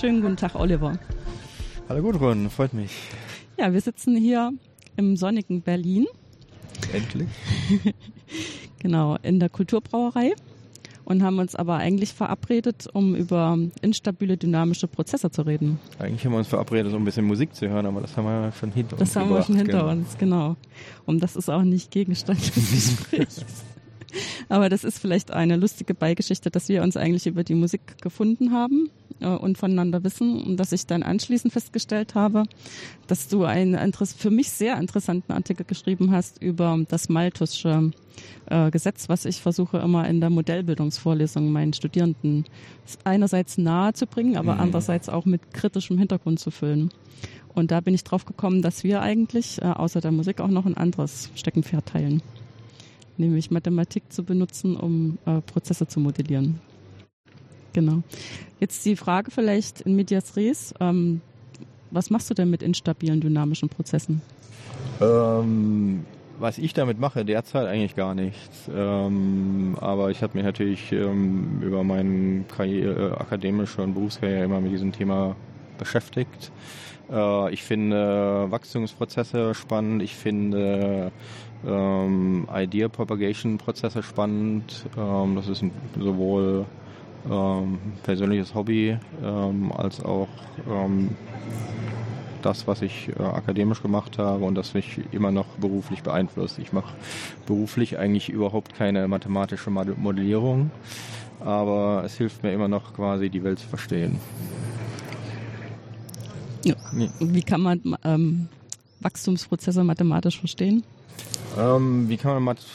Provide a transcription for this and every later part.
Schönen guten Tag, Oliver. Hallo Gudrun, freut mich. Ja, wir sitzen hier im sonnigen Berlin. Endlich. genau, in der Kulturbrauerei und haben uns aber eigentlich verabredet, um über instabile dynamische Prozesse zu reden. Eigentlich haben wir uns verabredet, um ein bisschen Musik zu hören, aber das haben wir schon hinter das uns. Das haben wir schon hinter genau. uns, genau. Und das ist auch nicht Gegenstand des Gesprächs. Aber das ist vielleicht eine lustige Beigeschichte, dass wir uns eigentlich über die Musik gefunden haben äh, und voneinander wissen und dass ich dann anschließend festgestellt habe, dass du einen für mich sehr interessanten Artikel geschrieben hast über das Malthusche äh, Gesetz, was ich versuche immer in der Modellbildungsvorlesung meinen Studierenden einerseits nahe zu bringen, aber mhm. andererseits auch mit kritischem Hintergrund zu füllen. Und da bin ich drauf gekommen, dass wir eigentlich äh, außer der Musik auch noch ein anderes Steckenpferd teilen nämlich Mathematik zu benutzen, um äh, Prozesse zu modellieren. Genau. Jetzt die Frage vielleicht in medias res. Ähm, was machst du denn mit instabilen dynamischen Prozessen? Ähm, was ich damit mache, derzeit eigentlich gar nichts. Ähm, aber ich habe mich natürlich ähm, über meine Karriere, äh, akademische und Berufskarriere immer mit diesem Thema beschäftigt. Äh, ich finde Wachstumsprozesse spannend. Ich finde ähm, Idea Propagation Prozesse spannend. Ähm, das ist sowohl ähm, persönliches Hobby ähm, als auch ähm, das, was ich äh, akademisch gemacht habe und das mich immer noch beruflich beeinflusst. Ich mache beruflich eigentlich überhaupt keine mathematische Modellierung, aber es hilft mir immer noch quasi die Welt zu verstehen. Ja. Wie kann man ähm, Wachstumsprozesse mathematisch verstehen? Ähm, wie kann man Math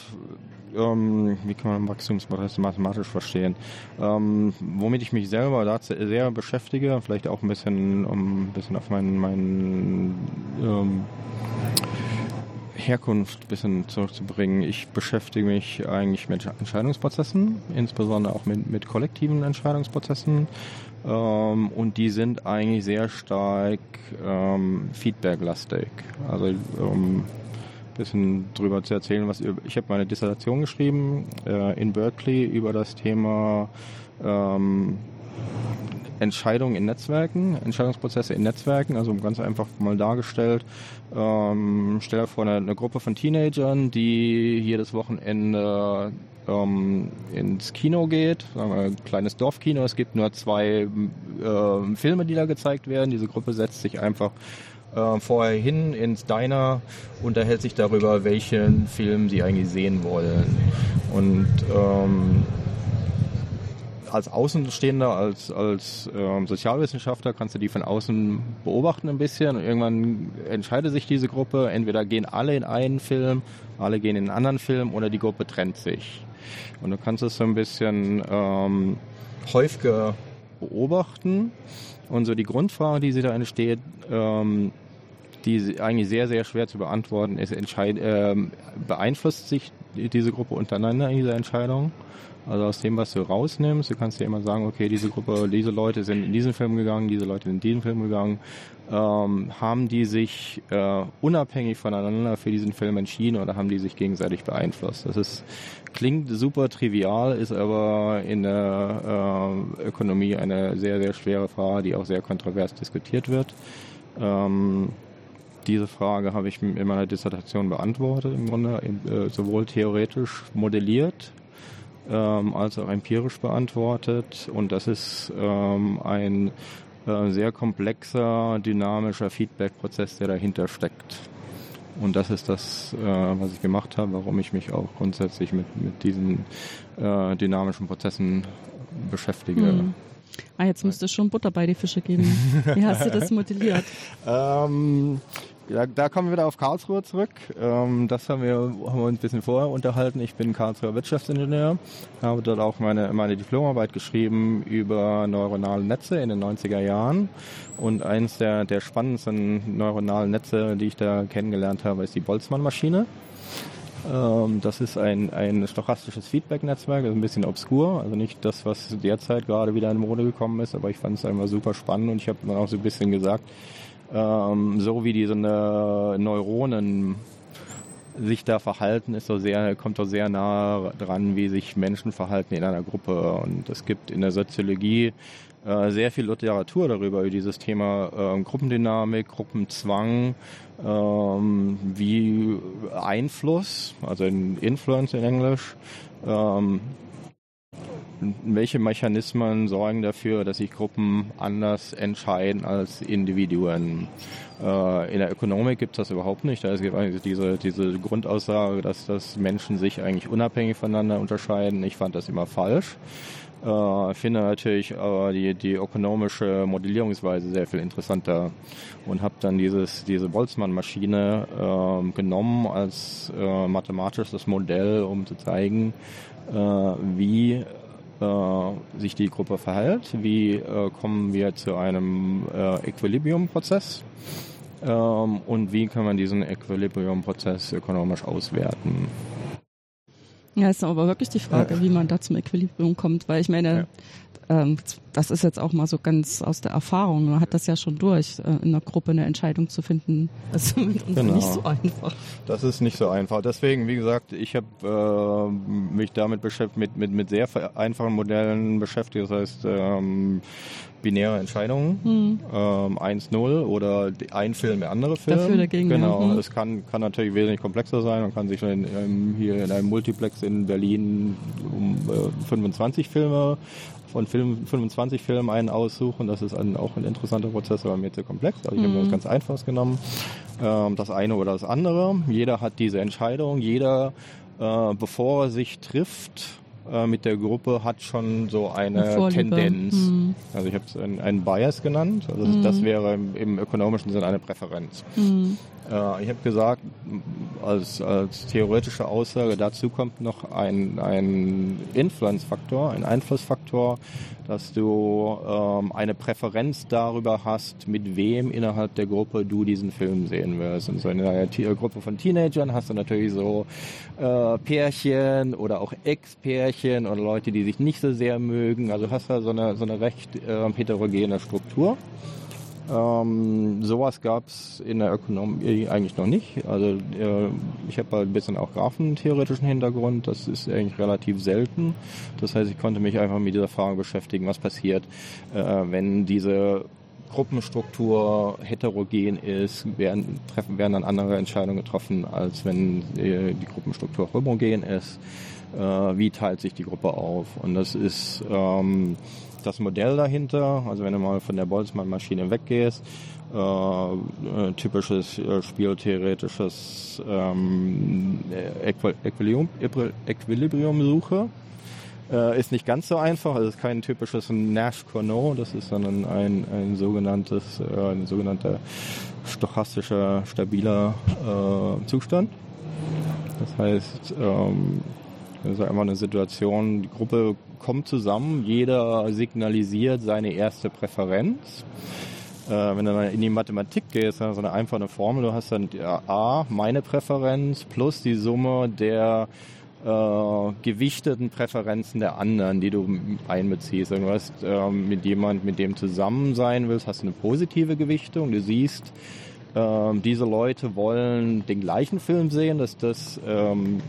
ähm, wie kann man Wachstumsprozesse mathematisch verstehen? Ähm, womit ich mich selber da sehr beschäftige, vielleicht auch ein bisschen, um ein bisschen auf meinen, meinen ähm, Herkunft ein bisschen zurückzubringen. Ich beschäftige mich eigentlich mit Entscheidungsprozessen, insbesondere auch mit, mit kollektiven Entscheidungsprozessen. Ähm, und die sind eigentlich sehr stark ähm, feedback-lastig. Also ähm, bisschen drüber zu erzählen, was ich habe meine Dissertation geschrieben äh, in Berkeley über das Thema ähm, Entscheidungen in Netzwerken, Entscheidungsprozesse in Netzwerken, also ganz einfach mal dargestellt. Ähm, stell dir vor, eine, eine, Gruppe von Teenagern, die jedes Wochenende ähm, ins Kino geht, sagen wir, ein kleines Dorfkino. Es gibt nur zwei äh, Filme, die da gezeigt werden. Diese Gruppe setzt sich einfach äh, vorher hin ins Diner, unterhält sich darüber, welchen Film sie eigentlich sehen wollen. Und ähm, als Außenstehender, als, als ähm, Sozialwissenschaftler kannst du die von außen beobachten ein bisschen und irgendwann entscheidet sich diese Gruppe, entweder gehen alle in einen Film, alle gehen in einen anderen Film oder die Gruppe trennt sich. Und du kannst es so ein bisschen ähm, häufiger beobachten und so die Grundfrage, die sie da entsteht, ähm, die eigentlich sehr, sehr schwer zu beantworten ist, entscheid, äh, beeinflusst sich diese Gruppe untereinander in dieser Entscheidung? Also aus dem, was du rausnimmst, du kannst dir immer sagen, okay, diese Gruppe, diese Leute sind in diesen Film gegangen, diese Leute sind in diesen Film gegangen. Ähm, haben die sich äh, unabhängig voneinander für diesen Film entschieden oder haben die sich gegenseitig beeinflusst? Das ist, klingt super trivial, ist aber in der äh, Ökonomie eine sehr, sehr schwere Frage, die auch sehr kontrovers diskutiert wird. Ähm, diese Frage habe ich in meiner Dissertation beantwortet, im Grunde äh, sowohl theoretisch modelliert ähm, als auch empirisch beantwortet. Und das ist ähm, ein äh, sehr komplexer, dynamischer Feedback-Prozess, der dahinter steckt. Und das ist das, äh, was ich gemacht habe, warum ich mich auch grundsätzlich mit, mit diesen äh, dynamischen Prozessen beschäftige. Mhm. Ah, jetzt müsste es schon Butter bei die Fische geben. Wie hast du das modelliert? ähm, ja, da kommen wir wieder auf Karlsruhe zurück. Ähm, das haben wir, haben wir uns ein bisschen vorher unterhalten. Ich bin Karlsruher Wirtschaftsingenieur, habe dort auch meine, meine Diplomarbeit geschrieben über neuronale Netze in den 90er Jahren. Und eins der, der spannendsten neuronalen Netze, die ich da kennengelernt habe, ist die Boltzmann-Maschine. Ähm, das ist ein, ein stochastisches Feedback-Netzwerk, ist ein bisschen obskur, also nicht das, was derzeit gerade wieder in Mode gekommen ist, aber ich fand es einfach super spannend und ich habe dann auch so ein bisschen gesagt, ähm, so wie diese Neuronen sich da verhalten, ist so sehr, kommt doch sehr nah dran, wie sich Menschen verhalten in einer Gruppe. Und es gibt in der Soziologie äh, sehr viel Literatur darüber, über dieses Thema äh, Gruppendynamik, Gruppenzwang, ähm, wie Einfluss, also in Influence in Englisch, ähm, welche Mechanismen sorgen dafür, dass sich Gruppen anders entscheiden als Individuen? Äh, in der Ökonomik gibt es das überhaupt nicht. Da ist diese, diese Grundaussage, dass, dass Menschen sich eigentlich unabhängig voneinander unterscheiden. Ich fand das immer falsch. Äh, finde natürlich aber die, die ökonomische Modellierungsweise sehr viel interessanter und habe dann dieses, diese Boltzmann-Maschine äh, genommen als äh, mathematisches Modell, um zu zeigen, äh, wie äh, sich die Gruppe verhält, wie äh, kommen wir zu einem äh, Equilibrium-Prozess ähm, und wie kann man diesen Equilibrium-Prozess ökonomisch auswerten. Ja, ist aber wirklich die Frage, wie man da zum Equilibrium kommt, weil ich meine, ja. Ähm, das ist jetzt auch mal so ganz aus der Erfahrung. Man hat das ja schon durch, äh, in einer Gruppe eine Entscheidung zu finden. Das ist mit uns genau. nicht so einfach. Das ist nicht so einfach. Deswegen, wie gesagt, ich habe äh, mich damit beschäftigt, mit, mit, mit sehr einfachen Modellen beschäftigt. Das heißt, ähm, binäre Entscheidungen, mhm. ähm, 1-0 oder ein Film, der andere Film. Dafür dagegen. Genau, ja. mhm. es kann, kann natürlich wesentlich komplexer sein. Man kann sich in, in, hier in einem Multiplex in Berlin um äh, 25 Filme von Film, 25 Filmen einen aussuchen. Das ist ein, auch ein interessanter Prozess, aber mir zu komplex. Also ich mhm. habe das ganz einfach genommen. Ähm, das eine oder das andere. Jeder hat diese Entscheidung. Jeder, äh, bevor er sich trifft, äh, mit der Gruppe hat schon so eine Tendenz. Mhm. Also ich habe es einen, einen, Bias genannt. Also mhm. das wäre im, ökonomischen Sinne eine Präferenz. Mhm. Äh, ich habe gesagt, als, als theoretische Aussage dazu kommt noch ein, ein Influence-Faktor, ein Einflussfaktor, dass du ähm, eine Präferenz darüber hast, mit wem innerhalb der Gruppe du diesen Film sehen wirst. Und so in einer Gruppe von Teenagern hast du natürlich so äh, Pärchen oder auch Ex-Pärchen oder Leute, die sich nicht so sehr mögen. Also hast du so eine, so eine recht äh, heterogene Struktur. Ähm, sowas gab es in der Ökonomie eigentlich noch nicht. Also äh, ich habe halt ein bisschen auch graphentheoretischen Hintergrund. Das ist eigentlich relativ selten. Das heißt, ich konnte mich einfach mit dieser Frage beschäftigen, was passiert, äh, wenn diese Gruppenstruktur heterogen ist, werden, treffen, werden dann andere Entscheidungen getroffen, als wenn äh, die Gruppenstruktur homogen ist. Äh, wie teilt sich die Gruppe auf? Und das ist ähm, das Modell dahinter. Also wenn du mal von der Boltzmann-Maschine weggehst, äh, äh typisches äh, spieltheoretisches ähm, Equilibrium-Suche. Equilibrium äh, ist nicht ganz so einfach, also ist kein typisches Nash-Cournot, das ist sondern ein, ein sogenanntes, äh, ein sogenannter stochastischer, stabiler äh, Zustand. Das heißt, ähm, das ist einfach eine Situation, die Gruppe kommt zusammen, jeder signalisiert seine erste Präferenz. Äh, wenn du dann in die Mathematik gehst, dann so eine einfache Formel, du hast dann A, meine Präferenz, plus die Summe der äh, gewichteten Präferenzen der anderen, die du einbeziehst. Du hast äh, mit jemand, mit dem zusammen sein willst, hast du eine positive Gewichtung. Du siehst, äh, diese Leute wollen den gleichen Film sehen, dass das ähm,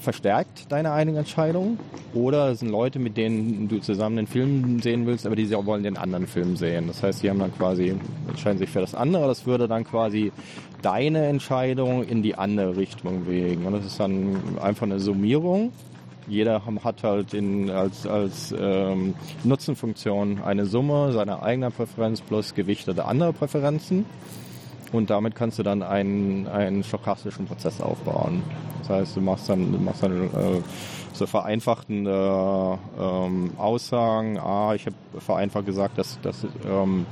verstärkt deine eigene Entscheidung. Oder es sind Leute, mit denen du zusammen den Film sehen willst, aber die wollen den anderen Film sehen. Das heißt, die haben dann quasi, entscheiden sich für das andere. Das würde dann quasi deine Entscheidung in die andere Richtung wegen. Und das ist dann einfach eine Summierung. Jeder hat halt in, als, als ähm, Nutzenfunktion eine Summe seiner eigenen Präferenz plus gewichtete andere Präferenzen. Und damit kannst du dann einen, einen stochastischen Prozess aufbauen. Das heißt, du machst dann, du machst dann äh, so vereinfachten äh, ähm, Aussagen. Ah, ich habe vereinfacht gesagt, dass, dass ähm,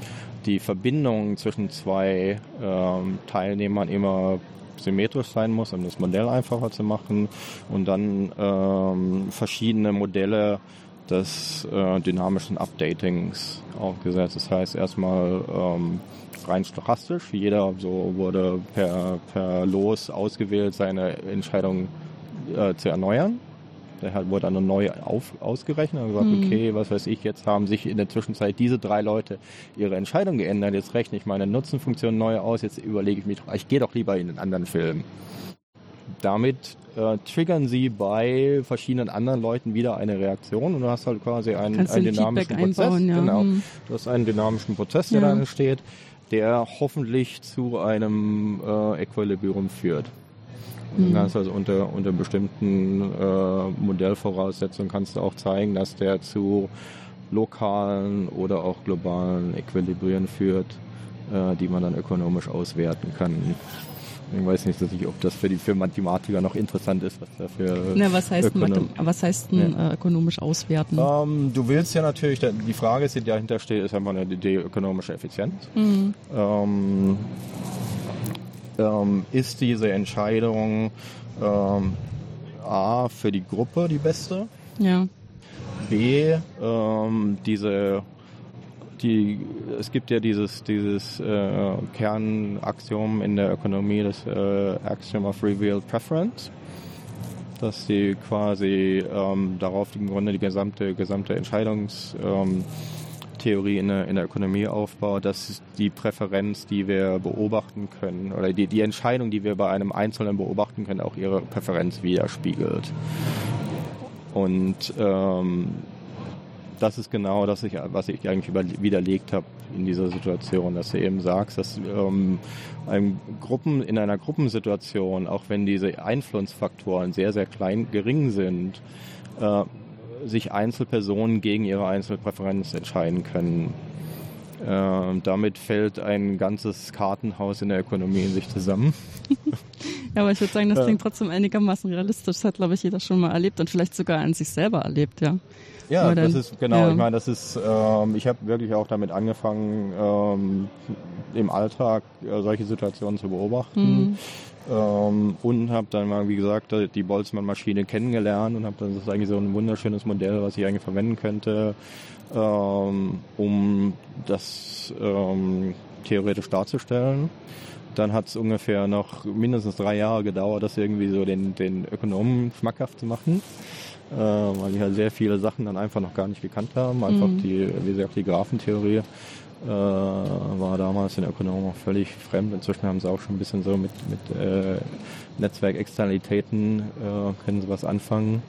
die Verbindung zwischen zwei ähm, Teilnehmern immer symmetrisch sein muss, um das Modell einfacher zu machen. Und dann ähm, verschiedene Modelle des äh, dynamischen Updatings aufgesetzt. Das heißt erstmal ähm, rein stochastisch. Jeder so wurde per, per Los ausgewählt, seine Entscheidung äh, zu erneuern. Der hat, wurde dann neu auf, ausgerechnet und gesagt, mhm. okay, was weiß ich, jetzt haben sich in der Zwischenzeit diese drei Leute ihre Entscheidung geändert, jetzt rechne ich meine Nutzenfunktion neu aus, jetzt überlege ich mich doch, ich gehe doch lieber in einen anderen Film. Damit äh, triggern sie bei verschiedenen anderen Leuten wieder eine Reaktion und du hast halt quasi einen, einen dynamischen Prozess. Einbauen, ja. Genau. Mhm. Du hast einen dynamischen Prozess, der ja. da entsteht, der hoffentlich zu einem äh, Equilibrium führt. Mhm. Du kannst also unter, unter bestimmten äh, Modellvoraussetzungen kannst du auch zeigen, dass der zu lokalen oder auch globalen Equilibrien führt, äh, die man dann ökonomisch auswerten kann. Ich weiß nicht, ob das für die für Mathematiker noch interessant ist, was dafür. Na, was heißt, Ökonom was heißt denn ja. äh, ökonomisch auswerten? Ähm, du willst ja natürlich, die Frage, die dahinter steht, ist einfach eine, die ökonomische Effizienz. Mhm. Ähm, ähm, ist diese Entscheidung ähm, A für die Gruppe die beste? Ja. B, ähm, diese die, es gibt ja dieses, dieses äh, Kernaxiom in der Ökonomie, das äh, Axiom of Revealed Preference, dass sie quasi ähm, darauf im Grunde die gesamte, gesamte Entscheidungs ähm, in der, in der Ökonomie aufbaut, dass die Präferenz, die wir beobachten können, oder die, die Entscheidung, die wir bei einem Einzelnen beobachten können, auch ihre Präferenz widerspiegelt. Und ähm, das ist genau das, was ich eigentlich widerlegt habe in dieser Situation, dass du eben sagst, dass ähm, ein Gruppen, in einer Gruppensituation, auch wenn diese Einflussfaktoren sehr, sehr klein, gering sind, äh, sich Einzelpersonen gegen ihre Einzelpräferenz entscheiden können. Äh, damit fällt ein ganzes Kartenhaus in der Ökonomie in sich zusammen. ja, aber ich würde sagen, das klingt trotzdem einigermaßen realistisch. Das hat, glaube ich, jeder schon mal erlebt und vielleicht sogar an sich selber erlebt, ja. Ja, dann, das ist genau. Ja. Ich meine, das ist. Ähm, ich habe wirklich auch damit angefangen, ähm, im Alltag äh, solche Situationen zu beobachten. Mhm. Ähm, und habe dann mal, wie gesagt, die Boltzmann-Maschine kennengelernt und habe dann das ist eigentlich so ein wunderschönes Modell, was ich eigentlich verwenden könnte, ähm, um das ähm, theoretisch darzustellen. Dann hat es ungefähr noch mindestens drei Jahre gedauert, das irgendwie so den, den Ökonomen schmackhaft zu machen, äh, weil die halt sehr viele Sachen dann einfach noch gar nicht gekannt haben. Einfach mhm. die, wie gesagt, die Graphentheorie äh, war damals in Ökonomen auch völlig fremd. Inzwischen haben sie auch schon ein bisschen so mit, mit äh, Netzwerkexternalitäten, äh, können sie was anfangen.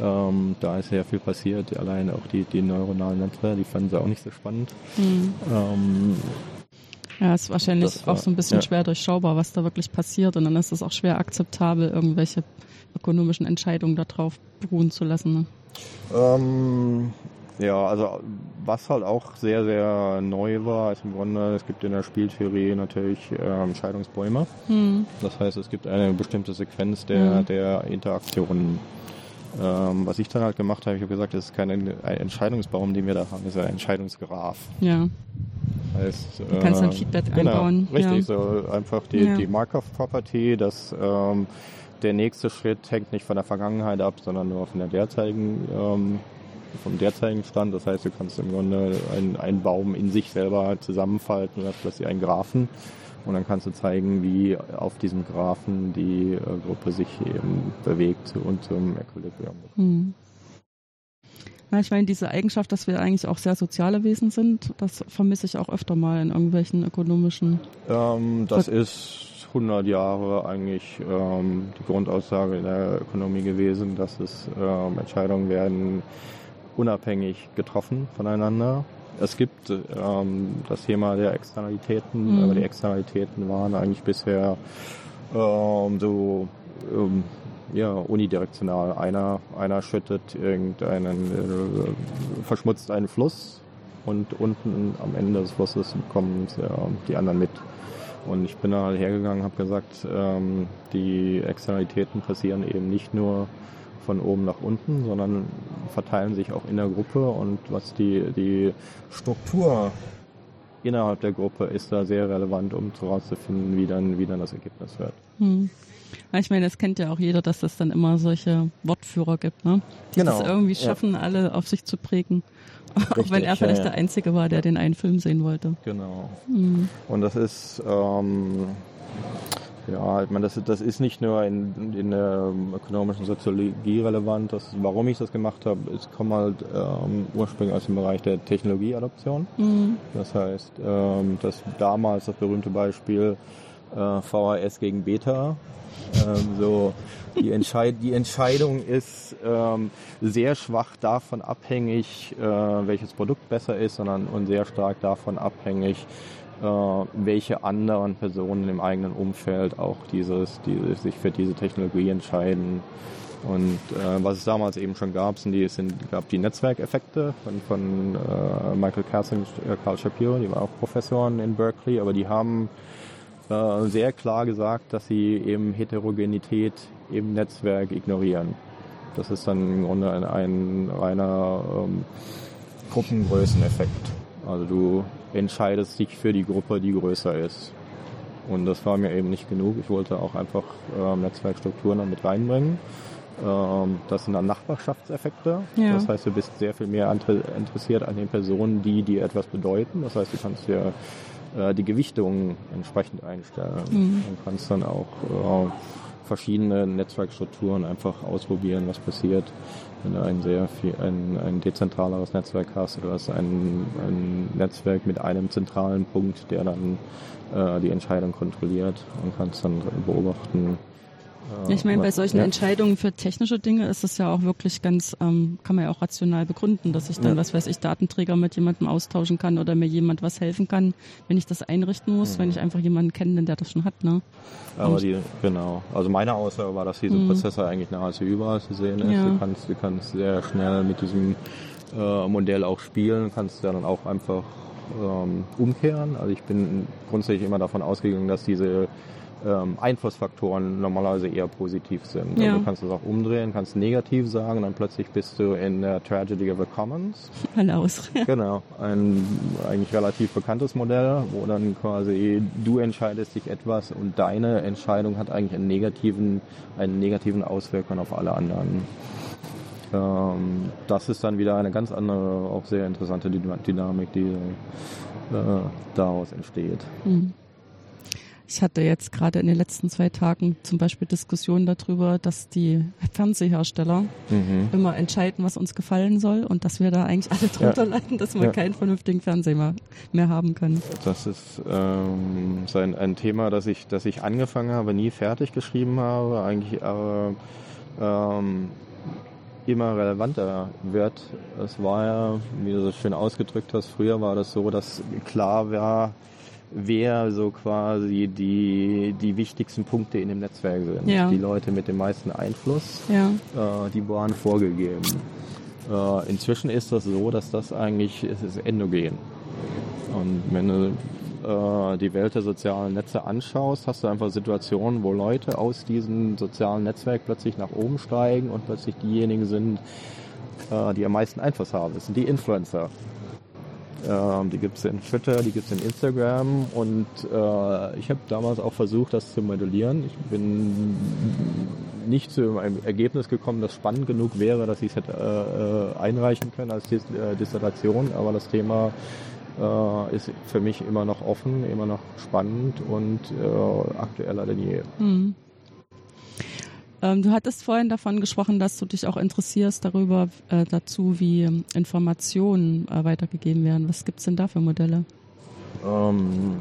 Ähm, da ist sehr viel passiert. Allein auch die, die neuronalen Netze, die fanden sie auch nicht so spannend. Mhm. Ähm, ja, ist wahrscheinlich war, auch so ein bisschen ja. schwer durchschaubar, was da wirklich passiert. Und dann ist es auch schwer akzeptabel, irgendwelche ökonomischen Entscheidungen darauf beruhen zu lassen. Ne? Ähm, ja, also was halt auch sehr, sehr neu war, ist im Grunde, es gibt in der Spieltheorie natürlich ähm, Scheidungsbäume. Hm. Das heißt, es gibt eine bestimmte Sequenz der, hm. der Interaktionen. Ähm, was ich dann halt gemacht habe, ich habe gesagt, es ist kein Entscheidungsbaum, den wir da haben, es ist ein Entscheidungsgraph. Ja. Das heißt, du kannst dann äh, Feedback genau, einbauen. Richtig, ja. so einfach die, ja. die Markov-Property, dass ähm, der nächste Schritt hängt nicht von der Vergangenheit ab, sondern nur von der derzeitigen ähm, vom derzeitigen Stand. Das heißt, du kannst im Grunde einen, einen Baum in sich selber zusammenfalten hast plötzlich einen Graphen. Und dann kannst du zeigen, wie auf diesem Graphen die äh, Gruppe sich eben bewegt und zum Equilibrium. Mhm. Ja, ich meine, diese Eigenschaft, dass wir eigentlich auch sehr soziale Wesen sind, das vermisse ich auch öfter mal in irgendwelchen ökonomischen. Ähm, das ist 100 Jahre eigentlich ähm, die Grundaussage in der Ökonomie gewesen, dass es ähm, Entscheidungen werden unabhängig getroffen voneinander. Es gibt ähm, das Thema der Externalitäten, mhm. aber die Externalitäten waren eigentlich bisher ähm, so ähm, ja, unidirektional. Einer, einer schüttet irgendeinen, äh, verschmutzt einen Fluss und unten am Ende des Flusses kommen äh, die anderen mit. Und ich bin da halt hergegangen, habe gesagt, ähm, die Externalitäten passieren eben nicht nur von oben nach unten, sondern verteilen sich auch in der Gruppe. Und was die, die Struktur innerhalb der Gruppe ist da sehr relevant, um herauszufinden, wie dann, wie dann das Ergebnis wird. Hm. Ich meine, das kennt ja auch jeder, dass es dann immer solche Wortführer gibt, ne? Die genau. es irgendwie schaffen, ja. alle auf sich zu prägen. Richtig, auch wenn er vielleicht ja, ja. der Einzige war, der den einen Film sehen wollte. Genau. Mhm. Und das ist, ähm, Ja, ich meine, das, das ist nicht nur in, in der ökonomischen Soziologie relevant. Das, warum ich das gemacht habe, es kommt halt ähm, ursprünglich aus dem Bereich der Technologieadoption. Mhm. Das heißt, ähm, dass damals das berühmte Beispiel äh, VHS gegen Beta. Ähm, so die, Entscheid die Entscheidung ist ähm, sehr schwach davon abhängig, äh, welches Produkt besser ist, sondern und sehr stark davon abhängig, welche anderen Personen im eigenen Umfeld auch dieses, dieses sich für diese Technologie entscheiden. Und äh, was es damals eben schon gab, sind die, sind, gab die Netzwerkeffekte von, von äh, Michael Katz und äh, Carl Shapiro, die waren auch Professoren in Berkeley, aber die haben äh, sehr klar gesagt, dass sie eben Heterogenität im Netzwerk ignorieren. Das ist dann im Grunde ein, ein reiner ähm, Gruppengrößeneffekt. Also du entscheidest dich für die Gruppe, die größer ist. Und das war mir eben nicht genug. Ich wollte auch einfach ähm, Netzwerkstrukturen damit reinbringen. Ähm, das sind dann Nachbarschaftseffekte. Ja. Das heißt, du bist sehr viel mehr interessiert an den Personen, die dir etwas bedeuten. Das heißt, du kannst dir äh, die Gewichtung entsprechend einstellen mhm. und kannst dann auch äh, verschiedene Netzwerkstrukturen einfach ausprobieren, was passiert, wenn du ein sehr viel, ein, ein dezentraleres Netzwerk hast oder hast ein, ein Netzwerk mit einem zentralen Punkt, der dann äh, die Entscheidung kontrolliert und kannst dann beobachten, ich meine, bei solchen ja. Entscheidungen für technische Dinge ist es ja auch wirklich ganz, ähm, kann man ja auch rational begründen, dass ich dann, ja. was weiß ich, Datenträger mit jemandem austauschen kann oder mir jemand was helfen kann, wenn ich das einrichten muss, mhm. wenn ich einfach jemanden kenne, der das schon hat. Ne? Aber die, genau. Also meine Aussage war, dass diese mhm. Prozesse eigentlich nahezu überall zu sehen ist. Ja. Du kannst, du kannst sehr schnell mit diesem äh, Modell auch spielen, kannst dann auch einfach ähm, umkehren. Also ich bin grundsätzlich immer davon ausgegangen, dass diese ähm, Einflussfaktoren normalerweise eher positiv sind. Also ja. Also du kannst es auch umdrehen, kannst negativ sagen, dann plötzlich bist du in der Tragedy of the Commons. Alle aus. Genau, ein eigentlich relativ bekanntes Modell, wo dann quasi du entscheidest dich etwas und deine Entscheidung hat eigentlich einen negativen, einen negativen Auswirkungen auf alle anderen. Ähm, das ist dann wieder eine ganz andere, auch sehr interessante Dynamik, die äh, daraus entsteht. Mhm. Ich hatte jetzt gerade in den letzten zwei Tagen zum Beispiel Diskussionen darüber, dass die Fernsehersteller mhm. immer entscheiden, was uns gefallen soll und dass wir da eigentlich alle drunter ja. landen, dass man ja. keinen vernünftigen Fernseher mehr, mehr haben kann. Das ist ähm, so ein, ein, Thema, das ich, das ich angefangen habe, nie fertig geschrieben habe, eigentlich aber ähm, immer relevanter wird. Es war ja, wie du so schön ausgedrückt hast, früher war das so, dass klar war, wer so quasi die, die wichtigsten Punkte in dem Netzwerk sind. Ja. Die Leute mit dem meisten Einfluss, ja. äh, die waren vorgegeben. Äh, inzwischen ist das so, dass das eigentlich, es ist endogen. Und wenn du äh, die Welt der sozialen Netze anschaust, hast du einfach Situationen, wo Leute aus diesem sozialen Netzwerk plötzlich nach oben steigen und plötzlich diejenigen sind, äh, die am meisten Einfluss haben. Das sind die Influencer. Ähm, die gibt es in Twitter, die gibt es in Instagram und äh, ich habe damals auch versucht, das zu modellieren. Ich bin nicht zu einem Ergebnis gekommen, das spannend genug wäre, dass ich es hätte äh, einreichen können als Dis äh, Dissertation, aber das Thema äh, ist für mich immer noch offen, immer noch spannend und äh, aktueller denn je. Mhm. Ähm, du hattest vorhin davon gesprochen, dass du dich auch interessierst darüber äh, dazu, wie Informationen äh, weitergegeben werden. Was gibt es denn da für Modelle? Ähm,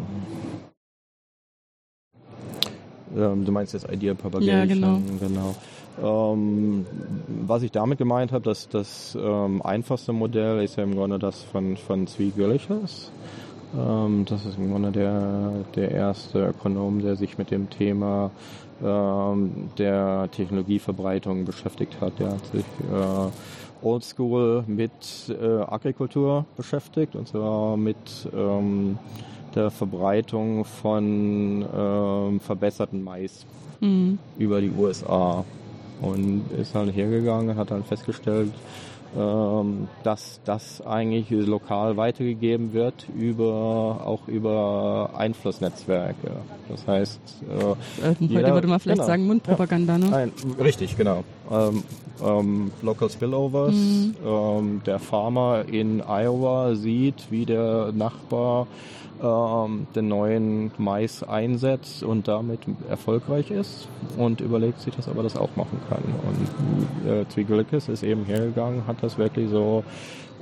ähm, du meinst jetzt Idea Propagation? Ja, genau. genau. Ähm, was ich damit gemeint habe, dass das ähm, einfachste Modell ist ja im Grunde das von, von Zvi Göllichers. Ähm, das ist im Grunde der, der erste Ökonom, der sich mit dem Thema der Technologieverbreitung beschäftigt hat. Der hat sich äh, oldschool mit äh, Agrikultur beschäftigt und zwar mit ähm, der Verbreitung von ähm, verbesserten Mais mhm. über die USA und ist halt hergegangen und hat dann festgestellt, ähm, dass das eigentlich lokal weitergegeben wird über auch über Einflussnetzwerke. Das heißt, äh, heute jeder, würde man vielleicht genau, sagen Mundpropaganda, ne? Ein, richtig, genau. ähm, ähm, Local Spillovers. Mhm. Ähm, der Farmer in Iowa sieht, wie der Nachbar ähm, den neuen Mais einsetzt und damit erfolgreich ist und überlegt sich, dass er das auch machen kann. Und äh, Zwiegelickes ist eben hergegangen, hat das wirklich so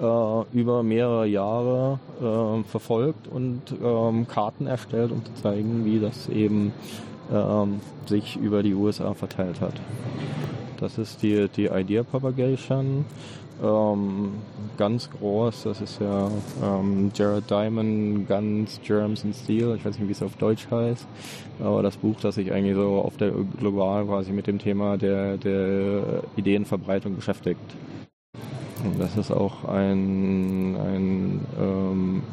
äh, über mehrere Jahre äh, verfolgt und ähm, Karten erstellt, um zu zeigen, wie das eben ähm, sich über die USA verteilt hat. Das ist die, die Idea Propagation. Ähm, ganz groß, das ist ja ähm, Jared Diamond, Guns, Germs and Steel, ich weiß nicht, wie es auf Deutsch heißt, aber das Buch, das sich eigentlich so auf der global quasi mit dem Thema der, der Ideenverbreitung beschäftigt. Das ist auch ein, ein ähm,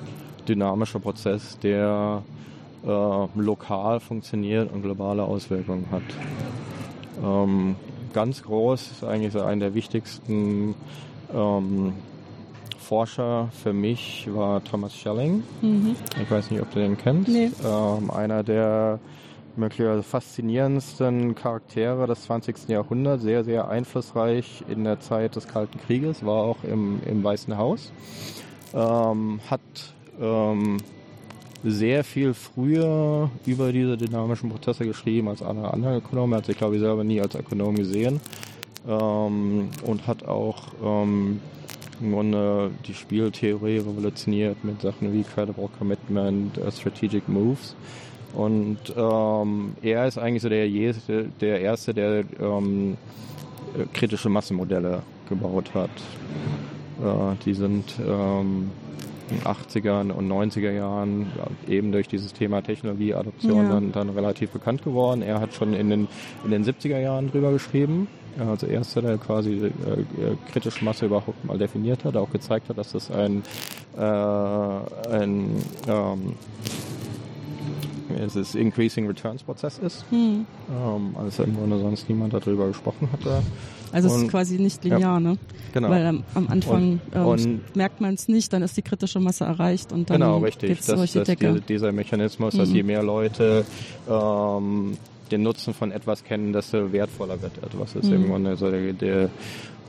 dynamischer Prozess, der äh, lokal funktioniert und globale Auswirkungen hat. Ähm, ganz groß ist eigentlich so einer der wichtigsten ähm, Forscher für mich war Thomas Schelling. Mhm. Ich weiß nicht, ob du den kennst. Nee. Ähm, einer der möglicherweise faszinierendsten Charaktere des 20. Jahrhunderts, sehr, sehr einflussreich in der Zeit des Kalten Krieges, war auch im, im Weißen Haus. Ähm, hat ähm, sehr viel früher über diese dynamischen Prozesse geschrieben als alle anderen Ökonomen. Hat sich, glaube ich, selber nie als Ökonom gesehen ähm, und hat auch ähm, im Grunde die Spieltheorie revolutioniert mit Sachen wie Credible Commitment, uh, Strategic Moves. Und ähm, er ist eigentlich so der, der Erste, der ähm, kritische Massenmodelle gebaut hat. Äh, die sind ähm, 80ern und 90er Jahren eben durch dieses Thema Technologieadoption ja. dann, dann relativ bekannt geworden. Er hat schon in den, in den 70er Jahren drüber geschrieben. Also erster, der quasi äh, kritische Masse überhaupt mal definiert hat, auch gezeigt hat, dass das ein, äh, ein ähm, es ist Increasing Returns Prozess ist. Hm. Ähm, also im Grunde sonst niemand darüber gesprochen hatte. Also und, es ist quasi nicht linear, ja, ne? Genau. Weil am, am Anfang und, ähm, und merkt man es nicht, dann ist die kritische Masse erreicht und dann genau, richtig. Geht's das, das die, dieser Mechanismus, mhm. dass je mehr Leute ähm, den Nutzen von etwas kennen, desto wertvoller wird etwas. Das ist mhm. im Grunde so der, der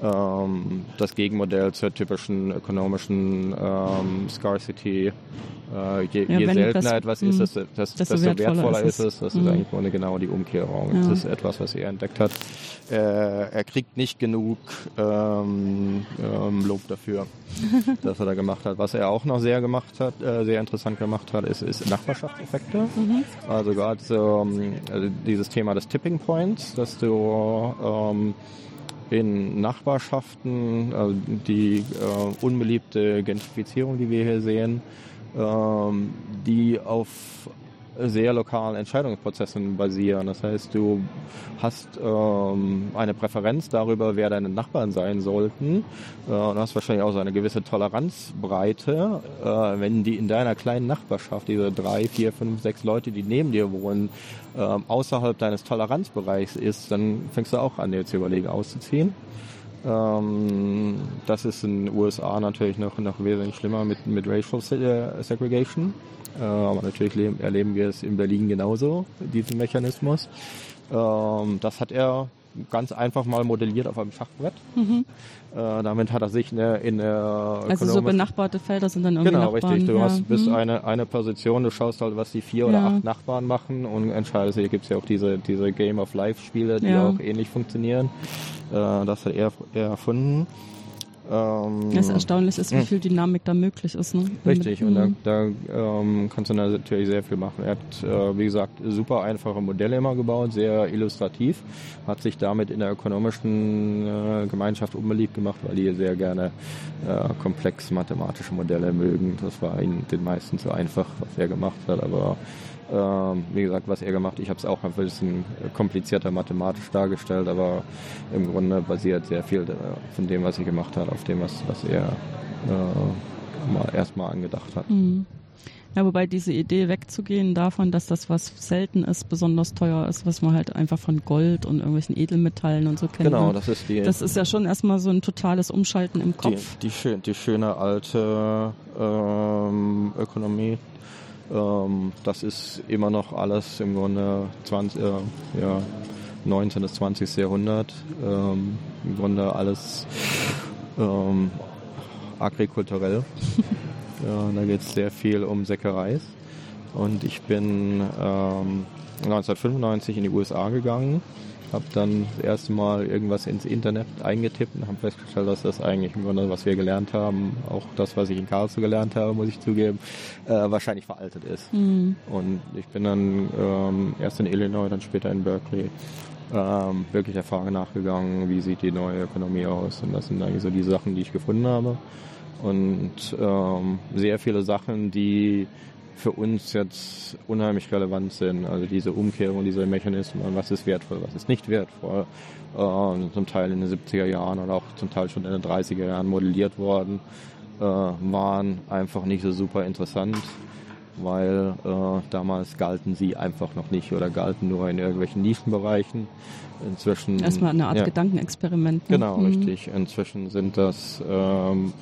ähm, das Gegenmodell zur typischen ökonomischen ähm, Scarcity. Äh, je, ja, je seltener das, etwas ist, desto, desto, desto wertvoller, ist es. Das mhm. ist eigentlich nur genau die Umkehrung. Ja. Das ist etwas, was er entdeckt hat. Äh, er kriegt nicht genug ähm, ähm, Lob dafür, dass er da gemacht hat. Was er auch noch sehr gemacht hat, äh, sehr interessant gemacht hat, ist, ist Nachbarschaftseffekte. Mhm. Also gerade so, ähm, also dieses Thema des Tipping Points, dass du ähm, in Nachbarschaften, also die äh, unbeliebte Gentrifizierung, die wir hier sehen, ähm, die auf sehr lokalen Entscheidungsprozessen basieren. Das heißt, du hast ähm, eine Präferenz darüber, wer deine Nachbarn sein sollten. Äh, und hast wahrscheinlich auch so eine gewisse Toleranzbreite. Äh, wenn die in deiner kleinen Nachbarschaft, diese drei, vier, fünf, sechs Leute, die neben dir wohnen, äh, außerhalb deines Toleranzbereichs ist, dann fängst du auch an, dir zu überlegen, auszuziehen. Ähm, das ist in den USA natürlich noch, noch wesentlich schlimmer mit, mit Racial Segregation. Äh, aber natürlich erleben wir es in Berlin genauso, diesen Mechanismus. Ähm, das hat er ganz einfach mal modelliert auf einem Schachbrett. Mhm. Äh, damit hat er sich in der, in der Also so benachbarte Felder sind dann irgendwie Genau, Nachbarn, richtig. Du ja. hast bis mhm. eine, eine Position, du schaust halt, was die vier oder acht Nachbarn machen und entscheidest, hier gibt es ja auch diese, diese Game of Life Spiele, die ja. auch ähnlich funktionieren. Äh, das hat er, er erfunden. Ähm, das erstaunlich ist, wie hm. viel Dynamik da möglich ist. Ne? Richtig, und da, mhm. da ähm, kannst du natürlich sehr viel machen. Er hat, äh, wie gesagt, super einfache Modelle immer gebaut, sehr illustrativ, hat sich damit in der ökonomischen äh, Gemeinschaft unbeliebt gemacht, weil die sehr gerne äh, komplex mathematische Modelle mögen. Das war ihnen den meisten zu einfach, was er gemacht hat, aber wie gesagt, was er gemacht, ich habe es auch ein bisschen komplizierter mathematisch dargestellt, aber im Grunde basiert sehr viel äh, von dem, was ich gemacht habe, auf dem, was, was er äh, mal erstmal angedacht hat. Mhm. Ja, wobei diese Idee wegzugehen davon, dass das was selten ist, besonders teuer ist, was man halt einfach von Gold und irgendwelchen Edelmetallen und so kennt. Genau, ne? das ist die. Das ist ja schon erstmal so ein totales Umschalten im Kopf. Die, die, die schöne alte ähm, Ökonomie, ähm, das ist immer noch alles im Grunde 20, äh, ja, 19. bis 20. Jahrhundert. Ähm, Im Grunde alles ähm, agrikulturell. ja, da geht es sehr viel um Säckereis. Und ich bin ähm, 1995 in die USA gegangen habe dann das erste Mal irgendwas ins Internet eingetippt und habe festgestellt, dass das eigentlich im Grunde, was wir gelernt haben, auch das, was ich in Karlsruhe gelernt habe, muss ich zugeben, äh, wahrscheinlich veraltet ist. Mhm. Und ich bin dann ähm, erst in Illinois, dann später in Berkeley ähm, wirklich der Frage nachgegangen, wie sieht die neue Ökonomie aus. Und das sind eigentlich so die Sachen, die ich gefunden habe. Und ähm, sehr viele Sachen, die für uns jetzt unheimlich relevant sind. Also diese Umkehrung dieser Mechanismen, was ist wertvoll, was ist nicht wertvoll. Äh, zum Teil in den 70er Jahren oder auch zum Teil schon in den 30er Jahren modelliert worden, äh, waren einfach nicht so super interessant, weil äh, damals galten sie einfach noch nicht oder galten nur in irgendwelchen Nischenbereichen. Inzwischen erstmal eine Art ja, Gedankenexperiment. Ne? Genau, mhm. richtig. Inzwischen sind das ähm,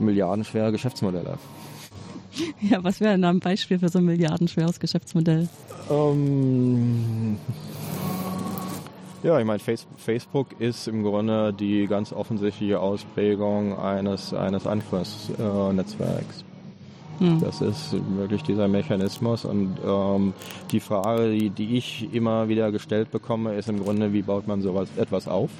milliardenschwere Geschäftsmodelle. Ja, was wäre denn ein Beispiel für so ein milliardenschweres Geschäftsmodell? Ähm, ja, ich meine, Facebook ist im Grunde die ganz offensichtliche Ausprägung eines, eines Einflussnetzwerks. Hm. Das ist wirklich dieser Mechanismus und ähm, die Frage, die, die ich immer wieder gestellt bekomme, ist im Grunde, wie baut man sowas etwas auf?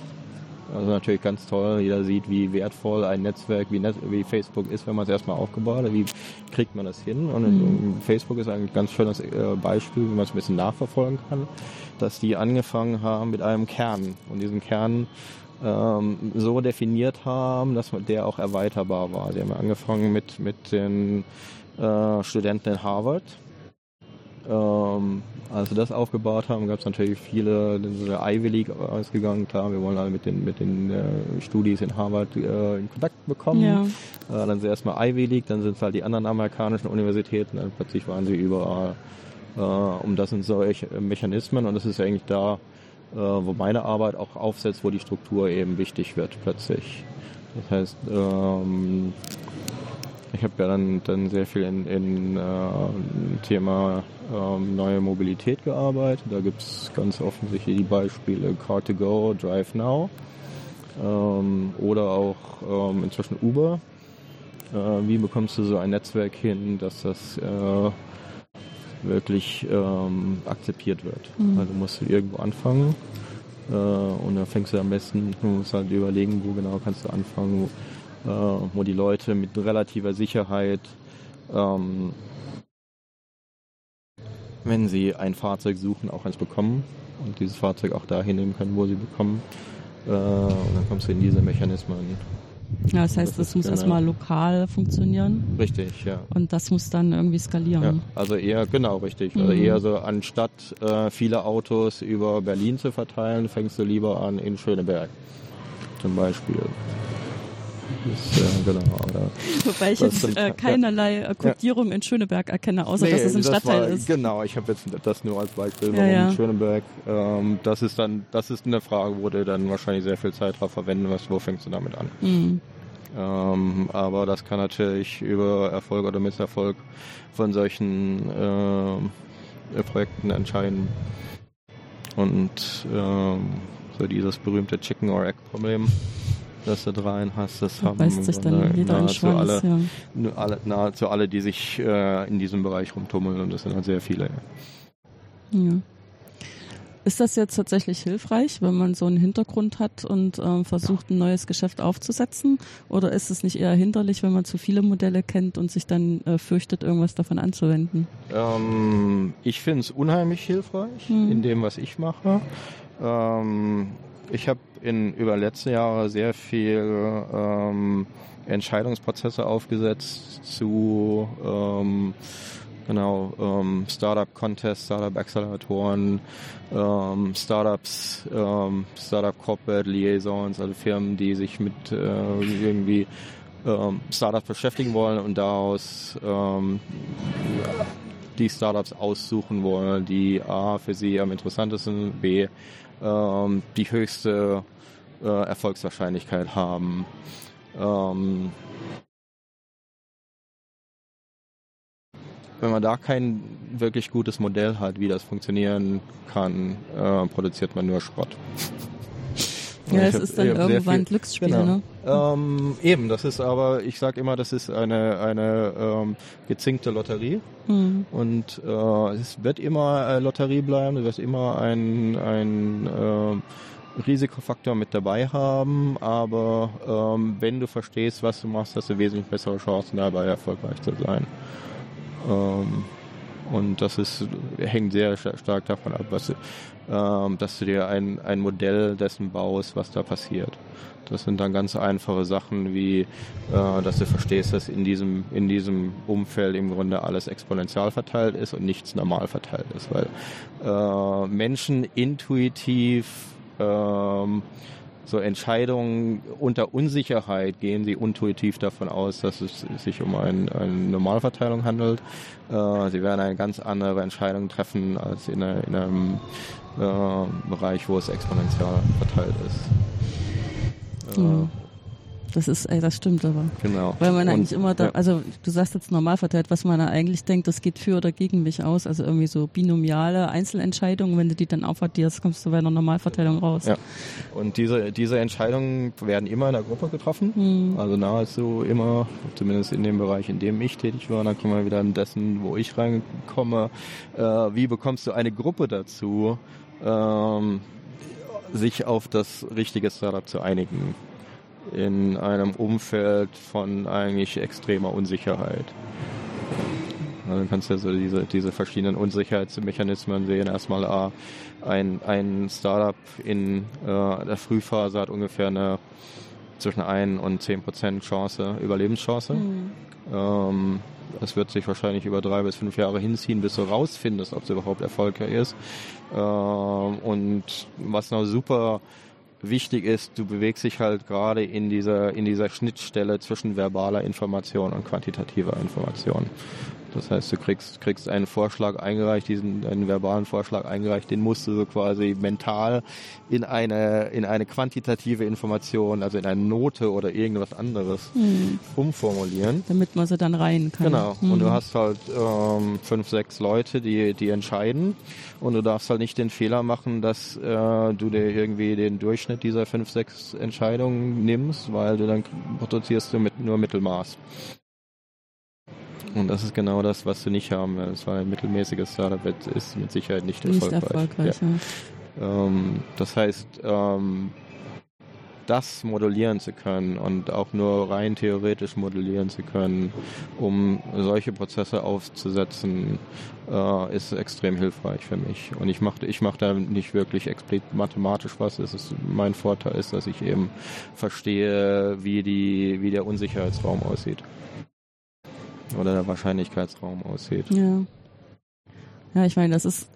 Also natürlich ganz toll. Jeder sieht, wie wertvoll ein Netzwerk wie, Net wie Facebook ist, wenn man es erstmal aufgebaut hat. Wie kriegt man das hin? Und mhm. Facebook ist ein ganz schönes äh, Beispiel, wie man es ein bisschen nachverfolgen kann, dass die angefangen haben mit einem Kern. Und diesen Kern ähm, so definiert haben, dass der auch erweiterbar war. Die haben angefangen mit, mit den äh, Studenten in Harvard ähm, als wir das aufgebaut haben, gab es natürlich viele, die so der Ivy League ausgegangen haben. Wir wollen alle mit den, mit den äh, Studis in Harvard äh, in Kontakt bekommen. Ja. Äh, dann sind sie erstmal Ivy League, dann sind es halt die anderen amerikanischen Universitäten, dann plötzlich waren sie überall. Äh, und das sind solche Mechanismen und das ist eigentlich da, äh, wo meine Arbeit auch aufsetzt, wo die Struktur eben wichtig wird plötzlich. Das heißt, ähm, ich habe ja dann, dann sehr viel in, in äh, Thema ähm, neue Mobilität gearbeitet. Da gibt es ganz offensichtlich die Beispiele Car2Go, Drive Now ähm, oder auch ähm, inzwischen Uber. Äh, wie bekommst du so ein Netzwerk hin, dass das äh, wirklich ähm, akzeptiert wird? Mhm. Also musst du irgendwo anfangen äh, und dann fängst du am besten, du musst halt überlegen, wo genau kannst du anfangen, äh, wo die Leute mit relativer Sicherheit, ähm, wenn sie ein Fahrzeug suchen, auch eins bekommen und dieses Fahrzeug auch dahin nehmen können, wo sie bekommen. Äh, und dann kommst du in diese Mechanismen. Ja, das heißt, das, das muss genau. erstmal lokal funktionieren. Richtig, ja. Und das muss dann irgendwie skalieren. Ja, also eher, genau, richtig. Also mhm. Also eher so, anstatt äh, viele Autos über Berlin zu verteilen, fängst du lieber an in Schöneberg. Zum Beispiel. Ist, äh, genau, Wobei ich jetzt äh, keinerlei ja. Kodierung in Schöneberg erkenne, außer nee, dass es ein Stadtteil war, ist. Genau, ich habe jetzt das nur als Beispiel, warum ja, Schöneberg. Ähm, das ist dann, das ist eine Frage, wo du dann wahrscheinlich sehr viel Zeit drauf verwenden wirst. Wo fängst du damit an? Mhm. Ähm, aber das kann natürlich über Erfolg oder Misserfolg von solchen äh, Projekten entscheiden. Und ähm, so dieses berühmte Chicken or Egg Problem dass du dreien hast. Das haben Beißt sich dann jeder nahezu, alle, ja. alle, nahezu alle, die sich äh, in diesem Bereich rumtummeln und das sind halt sehr viele. Ja. Ist das jetzt tatsächlich hilfreich, wenn man so einen Hintergrund hat und äh, versucht, ein neues Geschäft aufzusetzen? Oder ist es nicht eher hinderlich, wenn man zu viele Modelle kennt und sich dann äh, fürchtet, irgendwas davon anzuwenden? Ähm, ich finde es unheimlich hilfreich hm. in dem, was ich mache. Ähm, ich habe in über letzte Jahre sehr viel ähm, Entscheidungsprozesse aufgesetzt zu ähm, genau ähm, Startup Contests, Startup Acceleratoren, ähm, Startups, ähm, Startup Corporate Liaisons, also Firmen, die sich mit äh, irgendwie ähm, Startups beschäftigen wollen und daraus ähm, die Startups aussuchen wollen, die A für sie am interessantesten, B ähm, die höchste äh, Erfolgswahrscheinlichkeit haben. Ähm, wenn man da kein wirklich gutes Modell hat, wie das funktionieren kann, äh, produziert man nur Schrott. Ja, es ist dann irgendwann viel, Glücksspiel, genau. ne? Ähm, eben, das ist aber, ich sage immer, das ist eine, eine ähm, gezinkte Lotterie. Mhm. Und äh, es wird immer äh, Lotterie bleiben, du wirst immer ein, ein äh, Risikofaktor mit dabei haben, aber ähm, wenn du verstehst, was du machst, hast du wesentlich bessere Chancen dabei erfolgreich zu sein. Ähm, und das ist, hängt sehr stark davon ab, was, ähm, dass du dir ein, ein Modell dessen baust, was da passiert. Das sind dann ganz einfache Sachen wie, äh, dass du verstehst, dass in diesem, in diesem Umfeld im Grunde alles exponentiell verteilt ist und nichts normal verteilt ist, weil äh, Menschen intuitiv ähm, so Entscheidungen unter Unsicherheit gehen sie intuitiv davon aus, dass es sich um ein, eine Normalverteilung handelt. Äh, sie werden eine ganz andere Entscheidung treffen als in, eine, in einem äh, Bereich, wo es exponentiell verteilt ist. Äh, mhm. Das ist, ey, das stimmt aber. Genau. Weil man eigentlich immer da, also du sagst jetzt normal verteilt, was man eigentlich denkt, das geht für oder gegen mich aus. Also irgendwie so binomiale Einzelentscheidungen, wenn du die dann aufaddierst, kommst du bei einer Normalverteilung raus. Ja. Und diese, diese Entscheidungen werden immer in der Gruppe getroffen. Mhm. Also nahezu immer, zumindest in dem Bereich, in dem ich tätig war. Dann kommen wir wieder an dessen, wo ich reinkomme. Äh, wie bekommst du eine Gruppe dazu? Ähm, sich auf das richtige Startup zu einigen in einem Umfeld von eigentlich extremer Unsicherheit. Also kannst du so diese, diese verschiedenen Unsicherheitsmechanismen sehen. Erstmal A, ein, ein Startup in äh, der Frühphase hat ungefähr eine zwischen 1 und 10 Prozent Chance, Überlebenschance. Mhm. Ähm, das wird sich wahrscheinlich über drei bis fünf Jahre hinziehen, bis du rausfindest, ob es überhaupt erfolgreich ist. Ähm, und was noch super wichtig ist, du bewegst dich halt gerade in dieser, in dieser Schnittstelle zwischen verbaler Information und quantitativer Information. Das heißt, du kriegst, kriegst einen Vorschlag eingereicht, diesen einen verbalen Vorschlag eingereicht, den musst du so quasi mental in eine, in eine quantitative Information, also in eine Note oder irgendwas anderes mhm. umformulieren. Damit man sie dann rein kann. Genau. Mhm. Und du hm. hast halt ähm, fünf, sechs Leute, die, die entscheiden. Und du darfst halt nicht den Fehler machen, dass äh, du dir irgendwie den Durchschnitt dieser fünf, sechs Entscheidungen nimmst, weil du dann produzierst du mit nur Mittelmaß. Und das ist genau das, was du nicht haben willst, weil ein mittelmäßiges Startup ist mit Sicherheit nicht, nicht erfolgreich. erfolgreich ja. ähm, das heißt, ähm, das modellieren zu können und auch nur rein theoretisch modellieren zu können, um solche Prozesse aufzusetzen, äh, ist extrem hilfreich für mich. Und ich mache ich mach da nicht wirklich explizit mathematisch was. Es ist, mein Vorteil ist, dass ich eben verstehe, wie, die, wie der Unsicherheitsraum aussieht. Oder der Wahrscheinlichkeitsraum aussieht. Ja. Ja, ich meine, das ist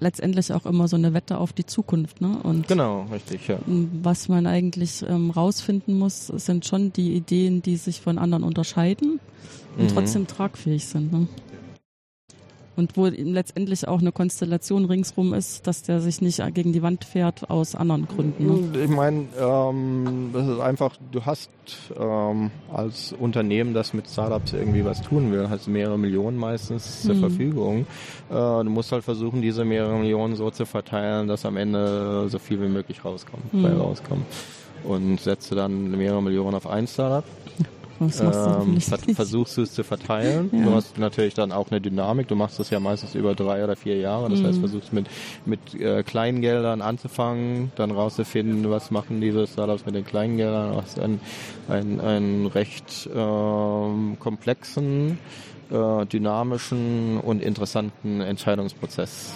letztendlich auch immer so eine Wette auf die Zukunft. Ne? Und genau, richtig, ja. Was man eigentlich ähm, rausfinden muss, sind schon die Ideen, die sich von anderen unterscheiden und mhm. trotzdem tragfähig sind. Ne? Und wo letztendlich auch eine Konstellation ringsrum ist, dass der sich nicht gegen die Wand fährt aus anderen Gründen. Ne? Ich meine, ähm, das ist einfach, du hast ähm, als Unternehmen, das mit Startups irgendwie was tun will, hast mehrere Millionen meistens zur mhm. Verfügung. Äh, du musst halt versuchen, diese mehrere Millionen so zu verteilen, dass am Ende so viel wie möglich rauskommt, mhm. rauskommt. Und setze dann mehrere Millionen auf ein Startup das ähm, versuchst du es zu verteilen. Ja. Du hast natürlich dann auch eine Dynamik. Du machst das ja meistens über drei oder vier Jahre. Das mhm. heißt, versuchst mit, mit äh, kleinen Geldern anzufangen, dann rauszufinden, was machen diese Startups mit den kleinen Geldern. Du hast einen, einen, einen recht ähm, komplexen, äh, dynamischen und interessanten Entscheidungsprozess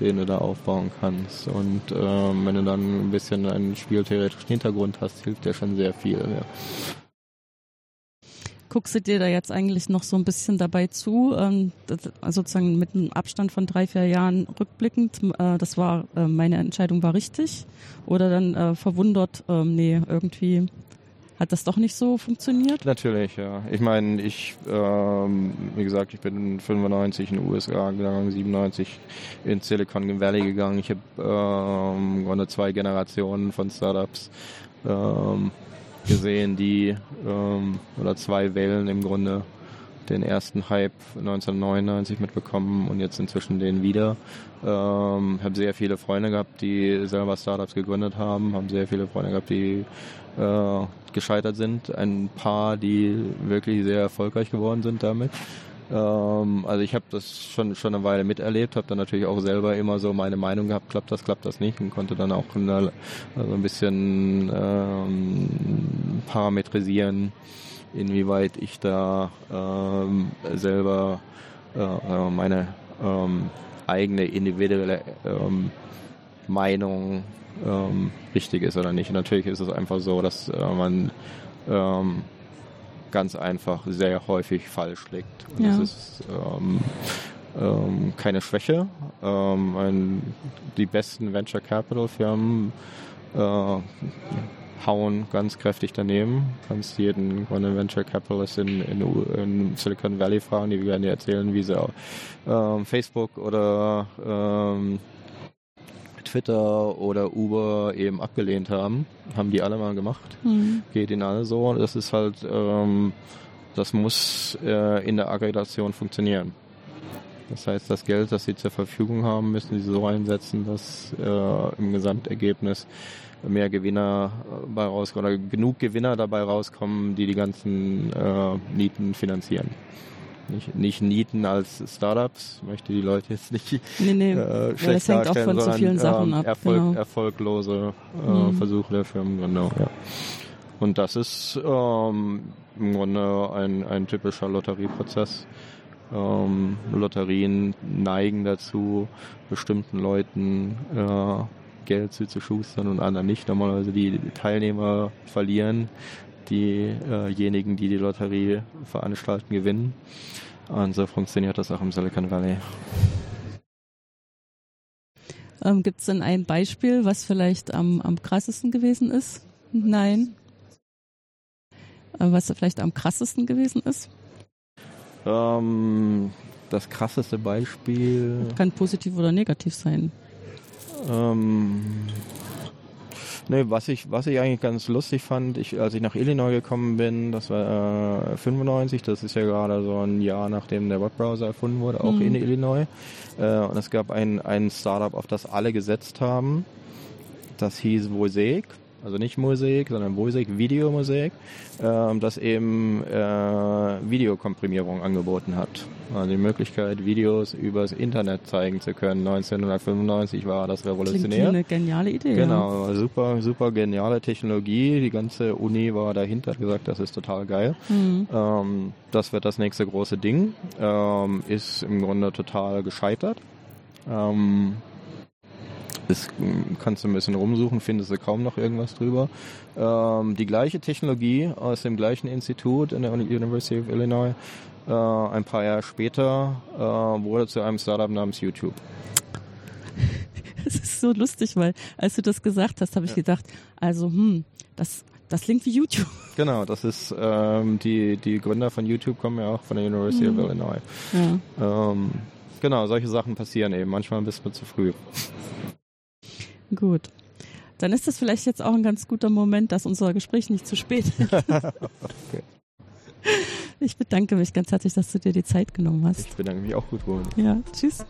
den du da aufbauen kannst. Und ähm, wenn du dann ein bisschen einen spieltheoretischen Hintergrund hast, hilft dir schon sehr viel. Ja guckst du dir da jetzt eigentlich noch so ein bisschen dabei zu, ähm, also sozusagen mit einem Abstand von drei, vier Jahren rückblickend, äh, das war, äh, meine Entscheidung war richtig oder dann äh, verwundert, ähm, nee, irgendwie hat das doch nicht so funktioniert? Natürlich, ja. Ich meine, ich, ähm, wie gesagt, ich bin 95 in den USA gegangen, 97 in Silicon Valley gegangen. Ich habe ähm, zwei Generationen von Startups ähm, gesehen, die ähm, oder zwei Wellen im Grunde den ersten Hype 1999 mitbekommen und jetzt inzwischen den wieder. Ähm, habe sehr viele Freunde gehabt, die selber Startups gegründet haben, haben sehr viele Freunde gehabt, die äh, gescheitert sind. Ein paar, die wirklich sehr erfolgreich geworden sind damit. Ähm, also ich habe das schon schon eine Weile miterlebt, habe dann natürlich auch selber immer so meine Meinung gehabt, klappt das, klappt das nicht und konnte dann auch eine, also ein bisschen ähm, parametrisieren, inwieweit ich da ähm, selber äh, äh meine ähm, eigene individuelle ähm, Meinung ähm, richtig ist oder nicht. Und natürlich ist es einfach so, dass äh, man ähm, ganz einfach sehr häufig falsch liegt. Und ja. das ist ähm, ähm, keine Schwäche. Ähm, ein, die besten Venture Capital Firmen äh, hauen ganz kräftig daneben. Kannst jeden Venture Capitalist in, in, in, Silicon Valley fragen, die werden dir erzählen, wie sie ähm, Facebook oder ähm, Twitter oder Uber eben abgelehnt haben. Haben die alle mal gemacht. Mhm. Geht ihnen alle so. Das ist halt, ähm, das muss äh, in der Aggregation funktionieren. Das heißt, das Geld, das sie zur Verfügung haben, müssen sie so einsetzen, dass äh, im Gesamtergebnis mehr Gewinner äh, bei rauskommen oder genug Gewinner dabei rauskommen, die die ganzen äh, Mieten finanzieren nicht, nicht nieten als Startups, möchte die Leute jetzt nicht nee, nee. Äh, schlecht ja, das hängt auch von zu vielen Sachen ähm, ab. Erfolg, genau. Erfolglose äh, mhm. Versuche der Firmengründung. Ja. Und das ist ähm, im Grunde ein, ein typischer Lotterieprozess. Ähm, Lotterien neigen dazu, bestimmten Leuten äh, Geld zuzuschustern und anderen nicht. Normalerweise die Teilnehmer verlieren, diejenigen, die die Lotterie veranstalten, gewinnen. Und so funktioniert das auch im Silicon Valley. Ähm, Gibt es denn ein Beispiel, was vielleicht am, am krassesten gewesen ist? Nein. Äh, was vielleicht am krassesten gewesen ist? Ähm, das krasseste Beispiel. Kann positiv oder negativ sein. Ähm, Nee, was ich, was ich eigentlich ganz lustig fand, ich, als ich nach Illinois gekommen bin, das war äh, 95, das ist ja gerade so ein Jahr nachdem der Webbrowser erfunden wurde, auch mhm. in Illinois. Äh, und es gab ein, ein Startup, auf das alle gesetzt haben. Das hieß Mosaic also nicht Mosaik, sondern Mosaik, Videomosaik, ähm, das eben äh, Videokomprimierung angeboten hat. Also die Möglichkeit, Videos übers Internet zeigen zu können. 1995 war das revolutionär. Klingt eine geniale Idee. Genau, ja. super, super geniale Technologie. Die ganze Uni war dahinter, hat gesagt, das ist total geil. Mhm. Ähm, das wird das nächste große Ding. Ähm, ist im Grunde total gescheitert. Ähm, das kannst du ein bisschen rumsuchen, findest du kaum noch irgendwas drüber. Ähm, die gleiche Technologie aus dem gleichen Institut in der University of Illinois, äh, ein paar Jahre später, äh, wurde zu einem Startup namens YouTube. Es ist so lustig, weil als du das gesagt hast, habe ich ja. gedacht, also hm, das das klingt wie YouTube. Genau, das ist ähm, die die Gründer von YouTube kommen ja auch von der University mhm. of Illinois. Ja. Ähm, genau, solche Sachen passieren eben. Manchmal bist du zu früh. Gut. Dann ist das vielleicht jetzt auch ein ganz guter Moment, dass unser Gespräch nicht zu spät ist. okay. Ich bedanke mich ganz herzlich, dass du dir die Zeit genommen hast. Ich bedanke mich auch gut, Ruben. Ja, tschüss.